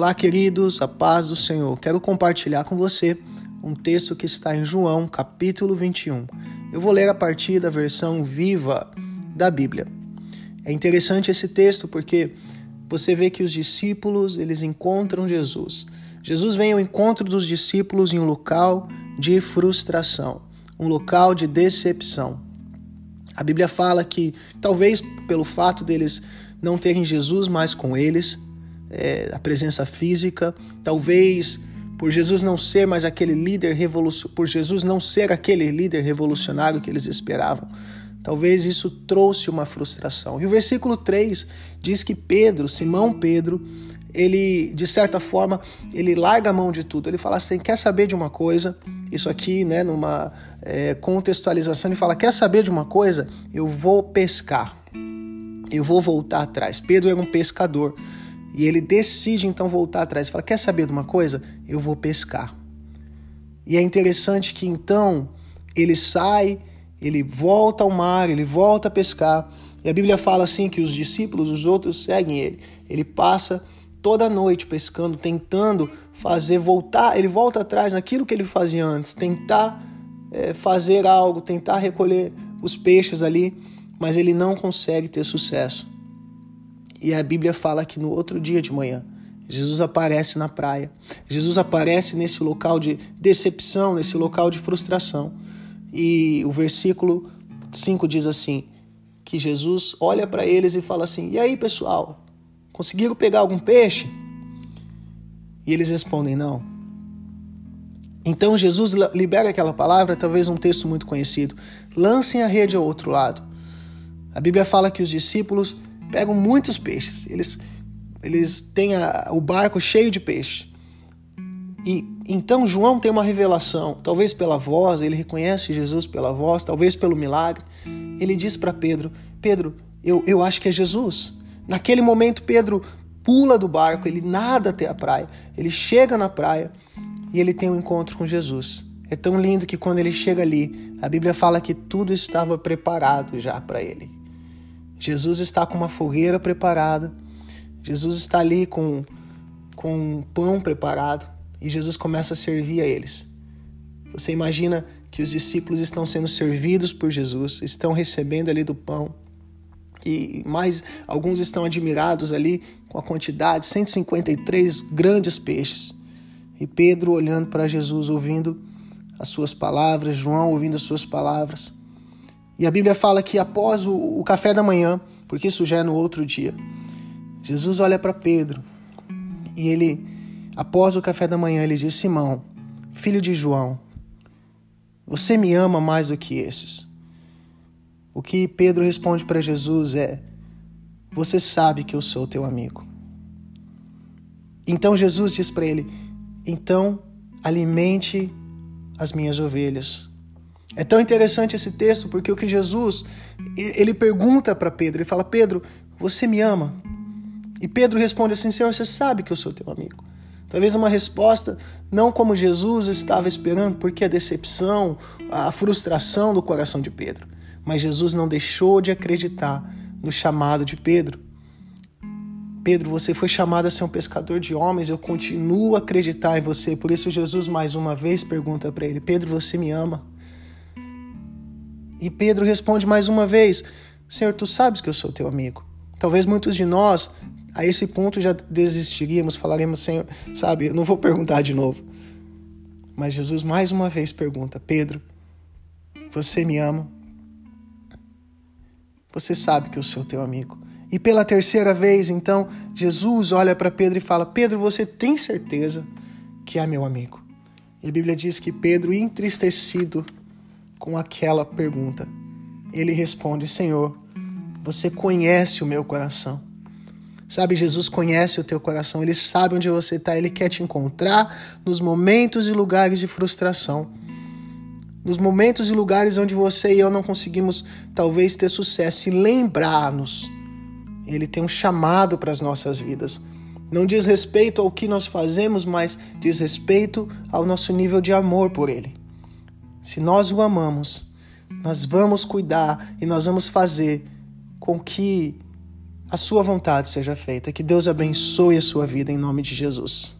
Olá, queridos, a paz do Senhor. Quero compartilhar com você um texto que está em João, capítulo 21. Eu vou ler a partir da versão viva da Bíblia. É interessante esse texto porque você vê que os discípulos, eles encontram Jesus. Jesus vem ao encontro dos discípulos em um local de frustração, um local de decepção. A Bíblia fala que talvez pelo fato deles não terem Jesus mais com eles, é, a presença física, talvez por Jesus não ser mais aquele líder revolucionário, por Jesus não ser aquele líder revolucionário que eles esperavam. Talvez isso trouxe uma frustração. E o versículo 3 diz que Pedro, Simão Pedro, ele, de certa forma, ele larga a mão de tudo. Ele fala assim: quer saber de uma coisa? Isso aqui, né, numa é, contextualização, ele fala: quer saber de uma coisa? Eu vou pescar. Eu vou voltar atrás. Pedro era um pescador. E ele decide então voltar atrás. Fala: Quer saber de uma coisa? Eu vou pescar. E é interessante que então ele sai, ele volta ao mar, ele volta a pescar. E a Bíblia fala assim que os discípulos, os outros, seguem ele. Ele passa toda noite pescando, tentando fazer voltar, ele volta atrás naquilo que ele fazia antes, tentar é, fazer algo, tentar recolher os peixes ali, mas ele não consegue ter sucesso. E a Bíblia fala que no outro dia de manhã, Jesus aparece na praia. Jesus aparece nesse local de decepção, nesse local de frustração. E o versículo 5 diz assim: que Jesus olha para eles e fala assim: "E aí, pessoal, conseguiram pegar algum peixe?" E eles respondem: "Não". Então Jesus libera aquela palavra, talvez um texto muito conhecido: "Lancem a rede ao outro lado". A Bíblia fala que os discípulos pegam muitos peixes. Eles, eles têm a, o barco cheio de peixe. E então João tem uma revelação, talvez pela voz, ele reconhece Jesus pela voz, talvez pelo milagre. Ele diz para Pedro: Pedro, eu, eu acho que é Jesus. Naquele momento, Pedro pula do barco, ele nada até a praia, ele chega na praia e ele tem um encontro com Jesus. É tão lindo que quando ele chega ali, a Bíblia fala que tudo estava preparado já para ele. Jesus está com uma fogueira preparada, Jesus está ali com, com um pão preparado e Jesus começa a servir a eles. Você imagina que os discípulos estão sendo servidos por Jesus, estão recebendo ali do pão. E mais alguns estão admirados ali com a quantidade, 153 grandes peixes. E Pedro olhando para Jesus, ouvindo as suas palavras, João ouvindo as suas palavras. E a Bíblia fala que após o, o café da manhã, porque isso já é no outro dia, Jesus olha para Pedro e ele, após o café da manhã, ele diz: Simão, filho de João, você me ama mais do que esses. O que Pedro responde para Jesus é: Você sabe que eu sou teu amigo. Então Jesus diz para ele: Então alimente as minhas ovelhas. É tão interessante esse texto porque o que Jesus ele pergunta para Pedro, ele fala: Pedro, você me ama? E Pedro responde assim: Senhor, você sabe que eu sou teu amigo. Talvez uma resposta não como Jesus estava esperando, porque a decepção, a frustração do coração de Pedro. Mas Jesus não deixou de acreditar no chamado de Pedro. Pedro, você foi chamado a ser um pescador de homens, eu continuo a acreditar em você. Por isso, Jesus mais uma vez pergunta para ele: Pedro, você me ama? E Pedro responde mais uma vez: Senhor, tu sabes que eu sou teu amigo. Talvez muitos de nós, a esse ponto, já desistiríamos, falaremos, Senhor, sabe, eu não vou perguntar de novo. Mas Jesus mais uma vez pergunta: Pedro, você me ama? Você sabe que eu sou teu amigo. E pela terceira vez, então, Jesus olha para Pedro e fala: Pedro, você tem certeza que é meu amigo? E a Bíblia diz que Pedro, entristecido, com aquela pergunta. Ele responde: Senhor, você conhece o meu coração. Sabe, Jesus conhece o teu coração, ele sabe onde você está, ele quer te encontrar nos momentos e lugares de frustração. Nos momentos e lugares onde você e eu não conseguimos talvez ter sucesso e lembrar-nos. Ele tem um chamado para as nossas vidas. Não diz respeito ao que nós fazemos, mas diz respeito ao nosso nível de amor por ele. Se nós o amamos, nós vamos cuidar e nós vamos fazer com que a sua vontade seja feita. Que Deus abençoe a sua vida em nome de Jesus.